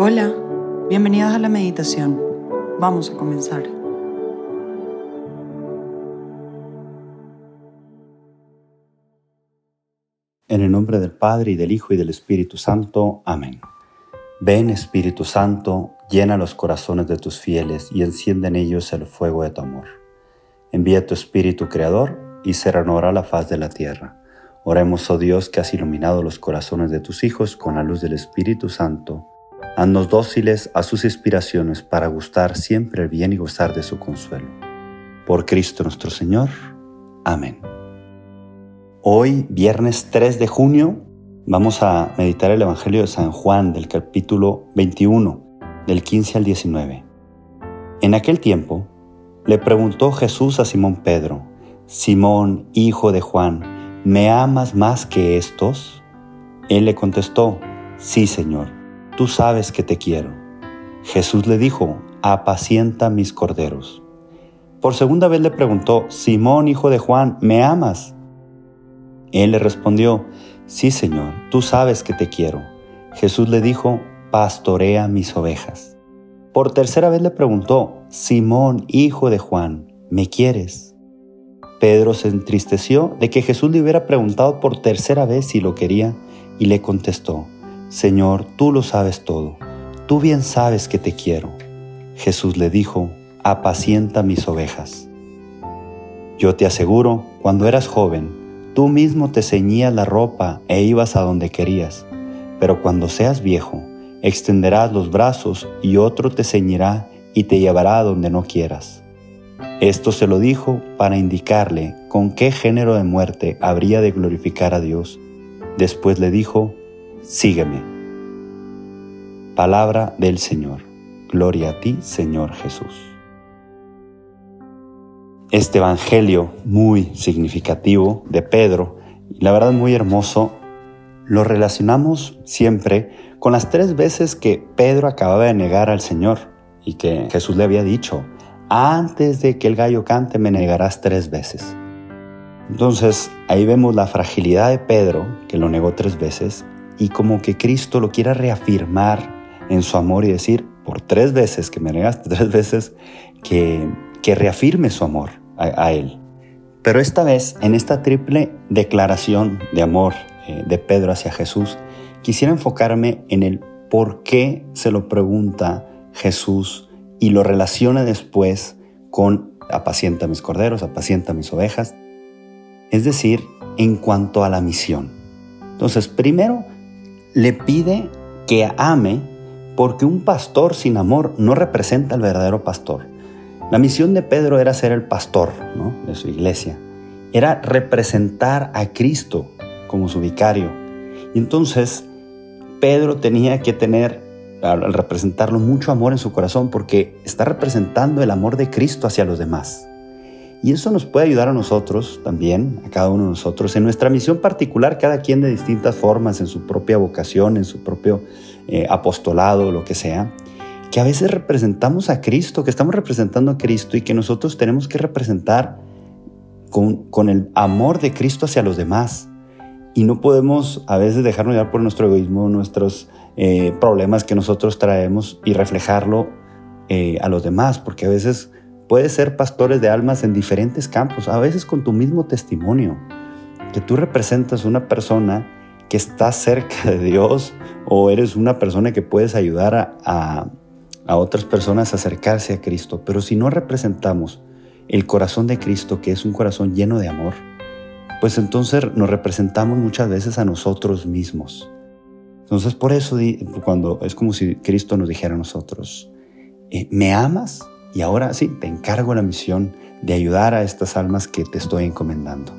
Hola, bienvenidos a la meditación. Vamos a comenzar. En el nombre del Padre y del Hijo y del Espíritu Santo. Amén. Ven Espíritu Santo, llena los corazones de tus fieles y enciende en ellos el fuego de tu amor. Envía tu Espíritu Creador y se renovará la faz de la tierra. Oremos, oh Dios, que has iluminado los corazones de tus hijos con la luz del Espíritu Santo Haznos dóciles a sus inspiraciones para gustar siempre el bien y gozar de su consuelo. Por Cristo nuestro Señor. Amén. Hoy, viernes 3 de junio, vamos a meditar el Evangelio de San Juan del capítulo 21, del 15 al 19. En aquel tiempo, le preguntó Jesús a Simón Pedro, Simón, hijo de Juan, ¿me amas más que estos? Él le contestó, Sí, Señor tú sabes que te quiero. Jesús le dijo, apacienta mis corderos. Por segunda vez le preguntó, Simón, hijo de Juan, ¿me amas? Él le respondió, sí, Señor, tú sabes que te quiero. Jesús le dijo, pastorea mis ovejas. Por tercera vez le preguntó, Simón, hijo de Juan, ¿me quieres? Pedro se entristeció de que Jesús le hubiera preguntado por tercera vez si lo quería y le contestó, Señor, tú lo sabes todo, tú bien sabes que te quiero. Jesús le dijo, apacienta mis ovejas. Yo te aseguro, cuando eras joven, tú mismo te ceñías la ropa e ibas a donde querías, pero cuando seas viejo, extenderás los brazos y otro te ceñirá y te llevará a donde no quieras. Esto se lo dijo para indicarle con qué género de muerte habría de glorificar a Dios. Después le dijo, sígueme. Palabra del Señor. Gloria a ti, Señor Jesús. Este Evangelio muy significativo de Pedro, y la verdad muy hermoso, lo relacionamos siempre con las tres veces que Pedro acababa de negar al Señor y que Jesús le había dicho, antes de que el gallo cante me negarás tres veces. Entonces ahí vemos la fragilidad de Pedro, que lo negó tres veces, y como que Cristo lo quiera reafirmar en su amor y decir, por tres veces que me negaste, tres veces, que, que reafirme su amor a, Él. Pero esta vez, en esta triple declaración de amor eh, de Pedro hacia Jesús, quisiera enfocarme en el por qué se lo pregunta Jesús y lo relaciona después con apacienta mis corderos, apacienta mis ovejas. Es decir, en cuanto a la misión. Entonces, primero le pide que ame porque un pastor sin amor no representa al verdadero pastor. La misión de Pedro era ser el pastor de su iglesia, era representar a Cristo como su vicario. Y entonces Pedro tenía que tener, al representarlo, mucho amor en su corazón porque está representando el amor de Cristo hacia los demás. Y eso nos puede ayudar a nosotros también, a cada uno de nosotros, en nuestra misión particular, cada quien de distintas formas, en su propia vocación, en su propio eh, apostolado, lo que sea, que a veces representamos a Cristo, que estamos representando a Cristo y que nosotros tenemos que representar con, con el amor de Cristo hacia los demás. Y no podemos a veces dejarnos llevar por nuestro egoísmo, nuestros eh, problemas que nosotros traemos y reflejarlo eh, a los demás, porque a veces Puedes ser pastores de almas en diferentes campos, a veces con tu mismo testimonio, que tú representas una persona que está cerca de Dios o eres una persona que puedes ayudar a, otras personas a acercarse a Cristo. Pero si no representamos el corazón de Cristo, que es un corazón lleno de amor, pues entonces nos representamos muchas veces a nosotros mismos. Entonces por eso cuando es como si Cristo nos dijera a nosotros, eh, ¿me amas? Y ahora sí, te encargo la misión de ayudar a estas almas que te estoy encomendando.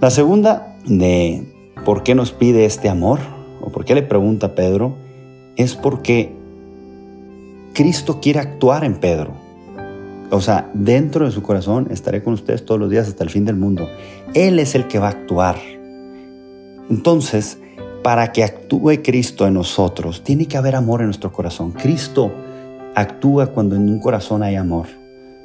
La segunda de por qué nos pide este amor, o por qué le pregunta Pedro, es porque Cristo quiere actuar en Pedro. O sea, dentro de su corazón estaré con ustedes todos los días hasta el fin del mundo. Él es el que va a actuar. Entonces, para que actúe Cristo en nosotros, tiene que haber amor en nuestro corazón. Cristo actúa cuando en un corazón hay amor.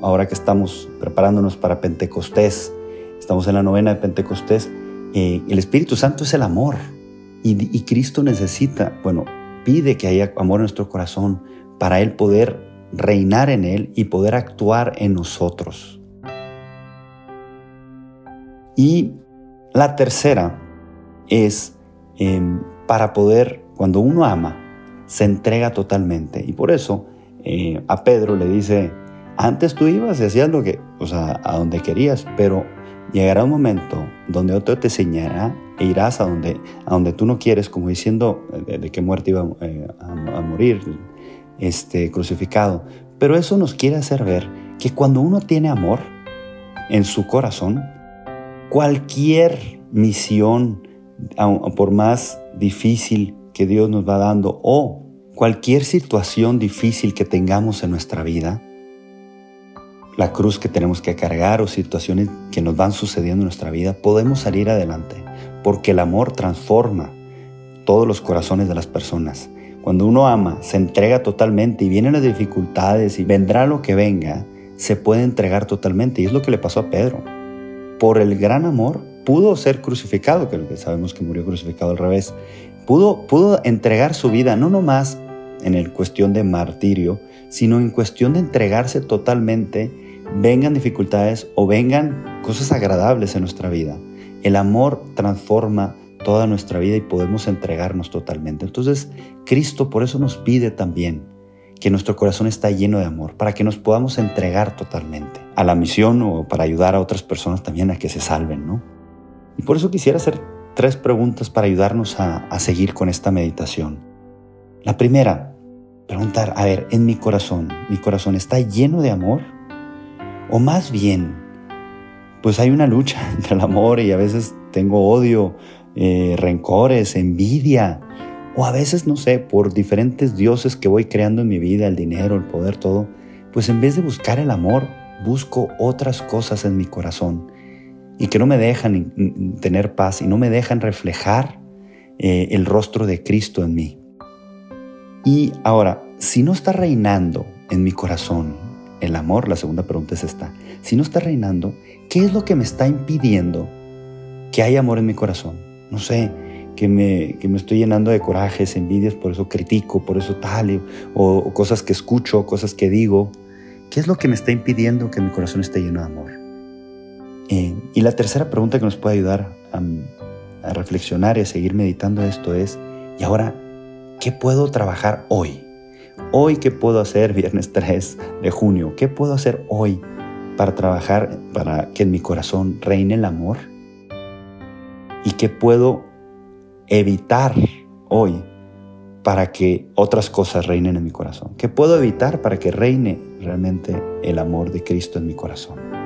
Ahora que estamos preparándonos para Pentecostés, estamos en la novena de Pentecostés, eh, el Espíritu Santo es el amor y, Cristo necesita, bueno, pide que haya amor en nuestro corazón para Él poder reinar en Él y poder actuar en nosotros. Y la tercera es em, para poder, cuando uno ama, se entrega totalmente. Y por eso eh, a Pedro le dice, antes tú ibas y hacías lo que, o sea, a donde querías, pero llegará un momento donde otro te enseñará e irás a donde, a donde tú no quieres, como diciendo de, qué muerte iba eh, a, morir, este, crucificado. Pero eso nos quiere hacer ver que cuando uno tiene amor en su corazón, cualquier misión, por más difícil que Dios nos va dando, o cualquier situación difícil que tengamos en nuestra vida, la cruz que tenemos que cargar o situaciones que nos van sucediendo en nuestra vida, podemos salir adelante, porque el amor transforma todos los corazones de las personas. Cuando uno ama, se entrega totalmente y vienen las dificultades y vendrá lo que venga, se puede entregar totalmente. Y es lo que le pasó a Pedro. Por el gran amor pudo ser crucificado, que sabemos que murió crucificado al revés. Pudo, pudo entregar su vida, no nomás en el cuestión de martirio, sino en cuestión de entregarse totalmente, vengan dificultades o vengan cosas agradables en nuestra vida. El amor transforma toda nuestra vida y podemos entregarnos totalmente. Entonces, Cristo por eso nos pide también que nuestro corazón está lleno de amor, para que nos podamos entregar totalmente a la misión o para ayudar a otras personas también a que se salven, ¿no? Y por eso quisiera hacer tres preguntas para ayudarnos a, a seguir con esta meditación. La primera, preguntar, a ver, en mi corazón, ¿mi corazón está lleno de amor? O más bien, pues hay una lucha entre el amor y a veces tengo odio, eh, rencores, envidia, o a veces, no sé, por diferentes dioses que voy creando en mi vida, el dinero, el poder, todo, pues en vez de buscar el amor, busco otras cosas en mi corazón y que no me dejan tener paz y no me dejan reflejar eh, el rostro de Cristo en mí. Y ahora, si no está reinando en mi corazón el amor, la segunda pregunta es esta, si no está reinando, ¿qué es lo que me está impidiendo que haya amor en mi corazón? No sé, que me, que me estoy llenando de corajes, envidias, por eso critico, por eso tal, o, cosas que escucho, cosas que digo. ¿Qué es lo que me está impidiendo que mi corazón esté lleno de amor? Eh, y la tercera pregunta que nos puede ayudar a, a reflexionar y a seguir meditando esto es, ¿y ahora ¿Qué puedo trabajar hoy? Hoy, ¿qué puedo hacer viernes 3 de junio? ¿Qué puedo hacer hoy para trabajar, para que en mi corazón reine el amor? ¿Y qué puedo evitar hoy para que otras cosas reinen en mi corazón? ¿Qué puedo evitar para que reine realmente el amor de Cristo en mi corazón?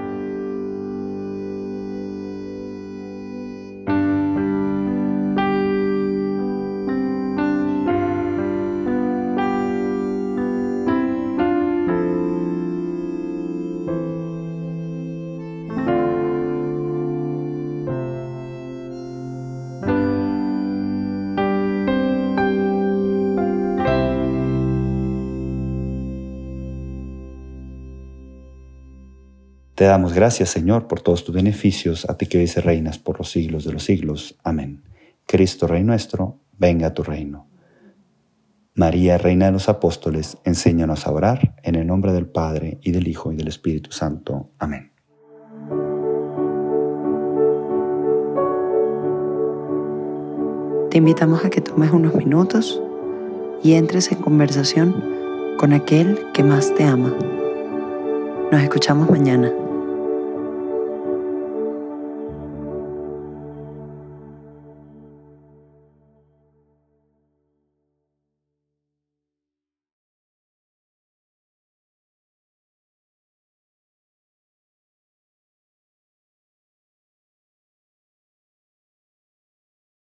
Te damos gracias, Señor, por todos tus beneficios, a ti que dice reinas por los siglos de los siglos. Amén. Cristo, Rey nuestro, venga a tu reino. María, Reina de los Apóstoles, enséñanos a orar en el nombre del Padre, y del Hijo, y del Espíritu Santo. Amén. Te invitamos a que tomes unos minutos y entres en conversación con aquel que más te ama. Nos escuchamos mañana.